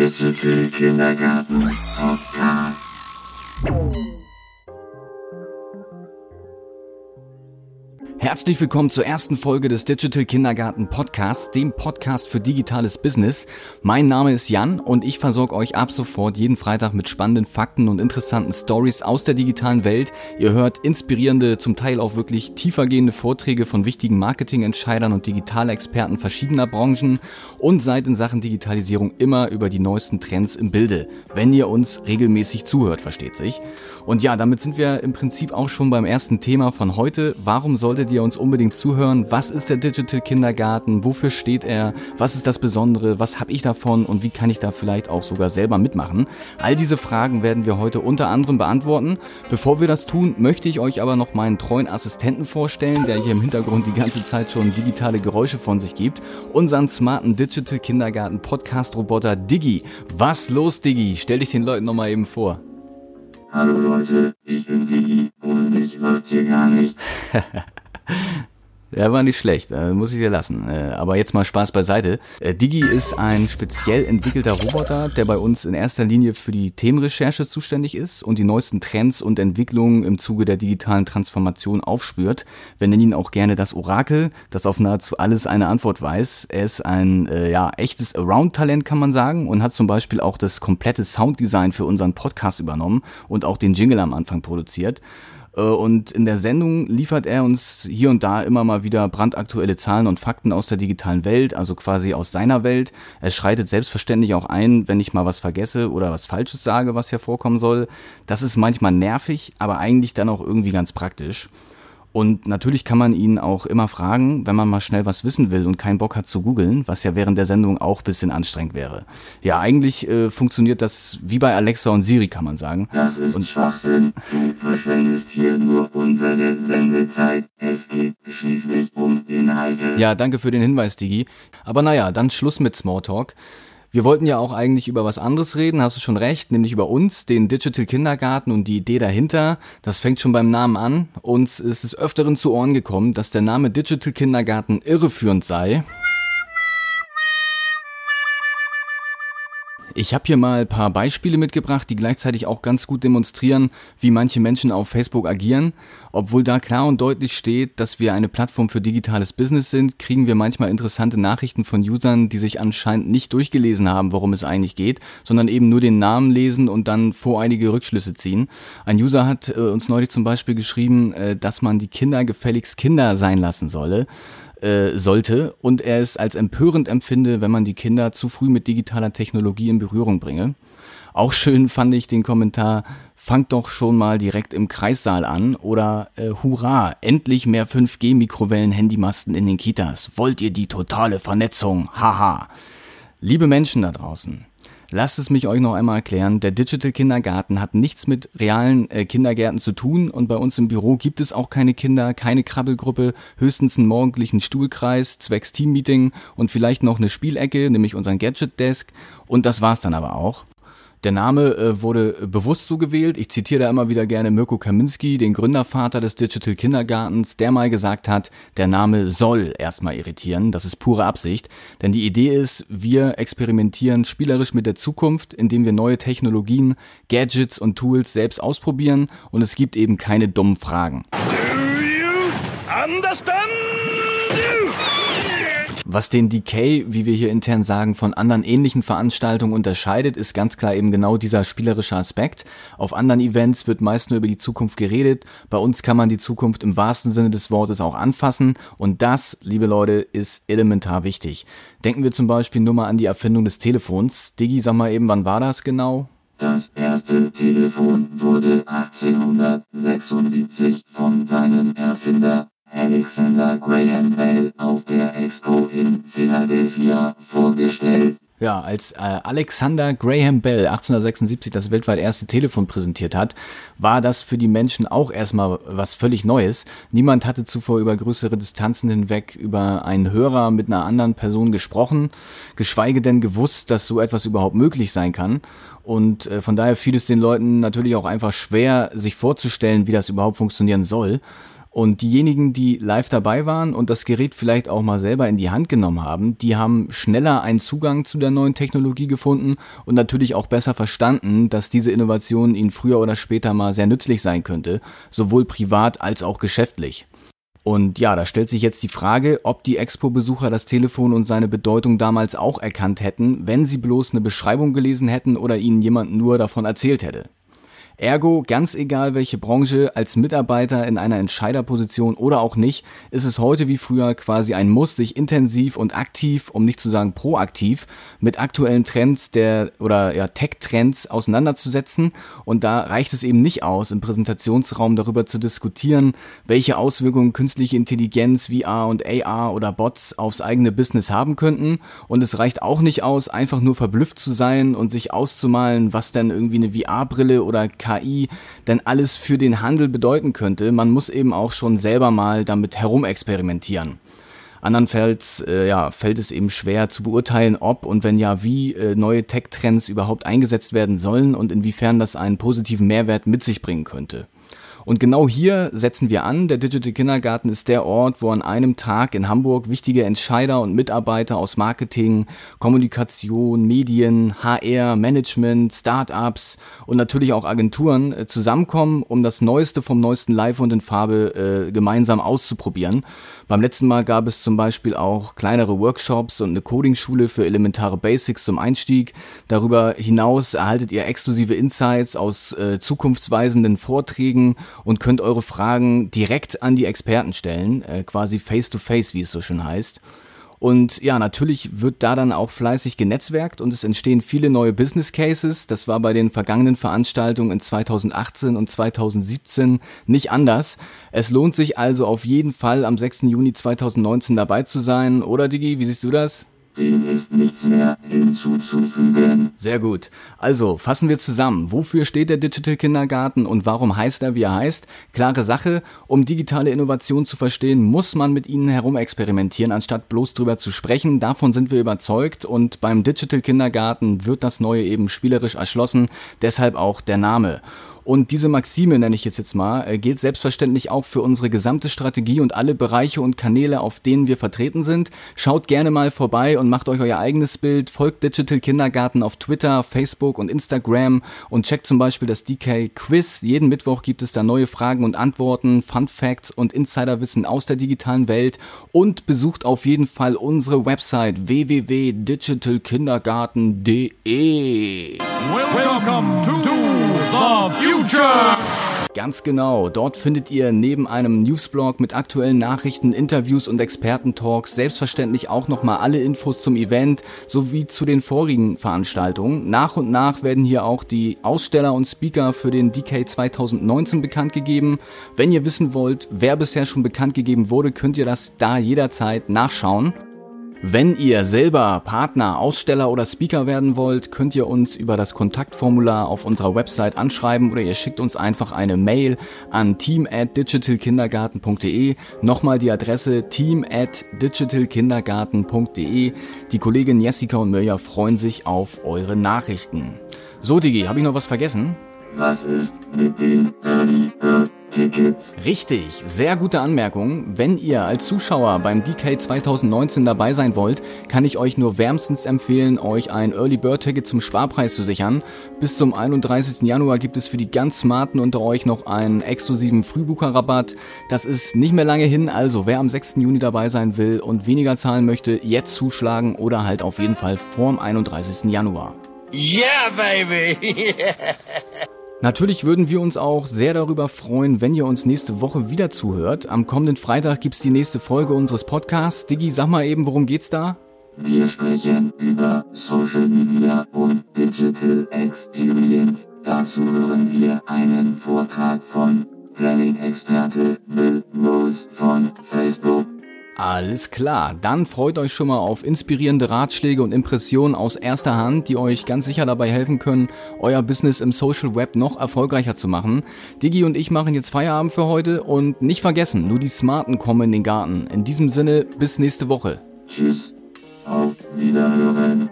Digital Kindergarten Podcast. Herzlich willkommen zur ersten Folge des Digital Kindergarten Podcasts, dem Podcast für digitales Business. Mein Name ist Jan und ich versorge euch ab sofort jeden Freitag mit spannenden Fakten und interessanten Stories aus der digitalen Welt. Ihr hört inspirierende, zum Teil auch wirklich tiefergehende Vorträge von wichtigen Marketingentscheidern und Digitalexperten verschiedener Branchen und seid in Sachen Digitalisierung immer über die neuesten Trends im Bilde, wenn ihr uns regelmäßig zuhört, versteht sich. Und ja, damit sind wir im Prinzip auch schon beim ersten Thema von heute. Warum solltet ihr uns unbedingt zuhören? Was ist der Digital Kindergarten? Wofür steht er? Was ist das Besondere? Was habe ich davon? Und wie kann ich da vielleicht auch sogar selber mitmachen? All diese Fragen werden wir heute unter anderem beantworten. Bevor wir das tun, möchte ich euch aber noch meinen treuen Assistenten vorstellen, der hier im Hintergrund die ganze Zeit schon digitale Geräusche von sich gibt. Unseren smarten Digital Kindergarten Podcast Roboter Diggi. Was los, Diggi? Stell dich den Leuten nochmal eben vor. Hallo Leute, ich bin Digi und mich läuft hier gar nicht. Der war nicht schlecht, äh, muss ich dir lassen. Äh, aber jetzt mal Spaß beiseite. Äh, Digi ist ein speziell entwickelter Roboter, der bei uns in erster Linie für die Themenrecherche zuständig ist und die neuesten Trends und Entwicklungen im Zuge der digitalen Transformation aufspürt. Wir nennen ihn auch gerne das Orakel, das auf nahezu alles eine Antwort weiß. Er ist ein ja, echtes Around-Talent, kann man sagen, und hat zum Beispiel auch das komplette Sounddesign für unseren Podcast übernommen und auch den Jingle am Anfang produziert. Äh, und in der Sendung liefert er uns hier und da immer mal wieder brandaktuelle Zahlen und Fakten aus der digitalen Welt, also quasi aus seiner Welt. Er schreitet selbstverständlich auch ein, wenn ich mal was vergesse oder was Falsches sage, was hier vorkommen soll. Das ist manchmal nervig, aber eigentlich dann auch irgendwie ganz praktisch. Und natürlich kann man ihn auch immer fragen, wenn man mal schnell was wissen will und keinen Bock hat zu googeln, was ja während der Sendung auch bisschen anstrengend wäre. Ja, eigentlich äh, funktioniert das wie bei Alexa und Siri, kann man sagen. Das ist und Schwachsinn. Du verschwendest hier nur unsere Sendezeit. Es geht schließlich um Inhalte. Ja, danke für den Hinweis, Digi. Aber naja, dann Schluss mit Smalltalk. Wir wollten ja auch eigentlich über was anderes reden, hast du schon recht, nämlich über uns, den Digital Kindergarten und die Idee dahinter. Das fängt schon beim Namen an. Uns ist es öfteren zu Ohren gekommen, dass der Name Digital Kindergarten irreführend sei. Ich habe hier mal ein paar Beispiele mitgebracht, die gleichzeitig auch ganz gut demonstrieren, wie manche Menschen auf Facebook agieren. Obwohl da klar und deutlich steht, dass wir eine Plattform für digitales Business sind, kriegen wir manchmal interessante Nachrichten von Usern, die sich anscheinend nicht durchgelesen haben, worum es eigentlich geht, sondern eben nur den Namen lesen und dann voreilige Rückschlüsse ziehen. Ein User hat äh, uns neulich zum Beispiel geschrieben, äh, dass man die Kinder gefälligst Kinder sein lassen solle äh, sollte und er es als empörend empfinde, wenn man die Kinder zu früh mit digitaler Technologie in Berührung bringe. Auch schön fand ich den Kommentar, fangt doch schon mal direkt im Kreissaal an oder äh, hurra, endlich mehr 5G-Mikrowellen-Handymasten in den Kitas. Wollt ihr die totale Vernetzung? Haha. Liebe Menschen da draußen, Lasst es mich euch noch einmal erklären. Der Digital Kindergarten hat nichts mit realen äh, Kindergärten zu tun und bei uns im Büro gibt es auch keine Kinder, keine Krabbelgruppe, höchstens einen morgendlichen Stuhlkreis, zwecks Teammeeting und vielleicht noch eine Spielecke, nämlich unseren Gadget Desk und das war's dann aber auch. Der Name äh, wurde bewusst so gewählt. Ich zitiere da immer wieder gerne Mirko Kaminski, den Gründervater des Digital Kindergartens, der mal gesagt hat, der Name soll erstmal irritieren. Das ist pure Absicht. Denn die Idee ist, wir experimentieren spielerisch mit der Zukunft, indem wir neue Technologien, Gadgets und Tools selbst ausprobieren und es gibt eben keine dummen Fragen. Do you understand? Was den Decay, wie wir hier intern sagen, von anderen ähnlichen Veranstaltungen unterscheidet, ist ganz klar eben genau dieser spielerische Aspekt. Auf anderen Events wird meist nur über die Zukunft geredet. Bei uns kann man die Zukunft im wahrsten Sinne des Wortes auch anfassen. Und das, liebe Leute, ist elementar wichtig. Denken wir zum Beispiel nur mal an die Erfindung des Telefons. Digi, sag mal eben, wann war das genau? Das erste Telefon wurde 1876 von seinem Erfinder Alexander Graham Bell auf der Expo in Philadelphia vorgestellt. Ja, als äh, Alexander Graham Bell 1876 das weltweit erste Telefon präsentiert hat, war das für die Menschen auch erstmal was völlig Neues. Niemand hatte zuvor über größere Distanzen hinweg über einen Hörer mit einer anderen Person gesprochen, geschweige denn gewusst, dass so etwas überhaupt möglich sein kann. Und äh, von daher fiel es den Leuten natürlich auch einfach schwer, sich vorzustellen, wie das überhaupt funktionieren soll. Und diejenigen, die live dabei waren und das Gerät vielleicht auch mal selber in die Hand genommen haben, die haben schneller einen Zugang zu der neuen Technologie gefunden und natürlich auch besser verstanden, dass diese Innovation ihnen früher oder später mal sehr nützlich sein könnte, sowohl privat als auch geschäftlich. Und ja, da stellt sich jetzt die Frage, ob die Expo-Besucher das Telefon und seine Bedeutung damals auch erkannt hätten, wenn sie bloß eine Beschreibung gelesen hätten oder ihnen jemand nur davon erzählt hätte. Ergo, ganz egal welche Branche, als Mitarbeiter in einer Entscheiderposition oder auch nicht, ist es heute wie früher quasi ein Muss, sich intensiv und aktiv, um nicht zu sagen proaktiv, mit aktuellen Trends der oder ja, Tech-Trends auseinanderzusetzen. Und da reicht es eben nicht aus, im Präsentationsraum darüber zu diskutieren, welche Auswirkungen künstliche Intelligenz, VR und AR oder Bots aufs eigene Business haben könnten. Und es reicht auch nicht aus, einfach nur verblüfft zu sein und sich auszumalen, was denn irgendwie eine VR-Brille oder KI denn alles für den Handel bedeuten könnte. Man muss eben auch schon selber mal damit herumexperimentieren. Andernfalls äh, ja, fällt es eben schwer zu beurteilen, ob und wenn ja, wie äh, neue Tech-Trends überhaupt eingesetzt werden sollen und inwiefern das einen positiven Mehrwert mit sich bringen könnte. Und genau hier setzen wir an. Der Digital Kindergarten ist der Ort, wo an einem Tag in Hamburg wichtige Entscheider und Mitarbeiter aus Marketing, Kommunikation, Medien, HR, Management, Startups und natürlich auch Agenturen äh, zusammenkommen, um das Neueste vom Neuesten live und in Farbe äh, gemeinsam auszuprobieren. Beim letzten Mal gab es zum Beispiel auch kleinere Workshops und eine Coding-Schule für elementare Basics zum Einstieg. Darüber hinaus erhaltet ihr exklusive Insights aus äh, zukunftsweisenden Vorträgen und könnt eure Fragen direkt an die Experten stellen, äh, quasi face-to-face, -face, wie es so schön heißt. Und ja, natürlich wird da dann auch fleißig genetzwerkt und es entstehen viele neue Business Cases. Das war bei den vergangenen Veranstaltungen in 2018 und 2017 nicht anders. Es lohnt sich also auf jeden Fall am 6. Juni 2019 dabei zu sein. Oder Digi, wie siehst du das? Dem ist nichts mehr hinzuzufügen. Sehr gut. Also, fassen wir zusammen. Wofür steht der Digital Kindergarten und warum heißt er, wie er heißt? Klare Sache. Um digitale Innovation zu verstehen, muss man mit ihnen herumexperimentieren, anstatt bloß drüber zu sprechen. Davon sind wir überzeugt und beim Digital Kindergarten wird das Neue eben spielerisch erschlossen. Deshalb auch der Name. Und diese Maxime, nenne ich jetzt jetzt mal, äh, gilt selbstverständlich auch für unsere gesamte Strategie und alle Bereiche und Kanäle, auf denen wir vertreten sind. Schaut gerne mal vorbei und macht euch euer eigenes Bild. Folgt Digital Kindergarten auf Twitter, Facebook und Instagram und checkt zum Beispiel das DK Quiz. Jeden Mittwoch gibt es da neue Fragen und Antworten, Fun Facts und Insiderwissen aus der digitalen Welt und besucht auf jeden Fall unsere Website www.digitalkindergarten.de. Welcome to the future! Ganz genau, dort findet ihr neben einem Newsblog mit aktuellen Nachrichten, Interviews und Expertentalks selbstverständlich auch nochmal alle Infos zum Event sowie zu den vorigen Veranstaltungen. Nach und nach werden hier auch die Aussteller und Speaker für den DK 2019 bekannt gegeben. Wenn ihr wissen wollt, wer bisher schon bekannt gegeben wurde, könnt ihr das da jederzeit nachschauen. Wenn ihr selber Partner, Aussteller oder Speaker werden wollt, könnt ihr uns über das Kontaktformular auf unserer Website anschreiben oder ihr schickt uns einfach eine Mail an team at digitalkindergarten.de. Nochmal die Adresse team at digitalkindergarten.de. Die Kollegin Jessica und Mirja freuen sich auf eure Nachrichten. So, Digi, habe ich noch was vergessen? Was ist mit den Early Bird Tickets? Richtig, sehr gute Anmerkung. Wenn ihr als Zuschauer beim DK 2019 dabei sein wollt, kann ich euch nur wärmstens empfehlen, euch ein Early Bird Ticket zum Sparpreis zu sichern. Bis zum 31. Januar gibt es für die ganz Smarten unter euch noch einen exklusiven Frühbucherrabatt. Das ist nicht mehr lange hin, also wer am 6. Juni dabei sein will und weniger zahlen möchte, jetzt zuschlagen oder halt auf jeden Fall vorm 31. Januar. Yeah, baby! Natürlich würden wir uns auch sehr darüber freuen, wenn ihr uns nächste Woche wieder zuhört. Am kommenden Freitag gibt's die nächste Folge unseres Podcasts. Diggi, sag mal eben, worum geht's da? Wir sprechen über Social Media und Digital Experience. Dazu hören wir einen Vortrag von Planning-Experte Bill Rose von Facebook. Alles klar, dann freut euch schon mal auf inspirierende Ratschläge und Impressionen aus erster Hand, die euch ganz sicher dabei helfen können, euer Business im Social Web noch erfolgreicher zu machen. Digi und ich machen jetzt Feierabend für heute und nicht vergessen, nur die Smarten kommen in den Garten. In diesem Sinne, bis nächste Woche. Tschüss, auf Wiederhören.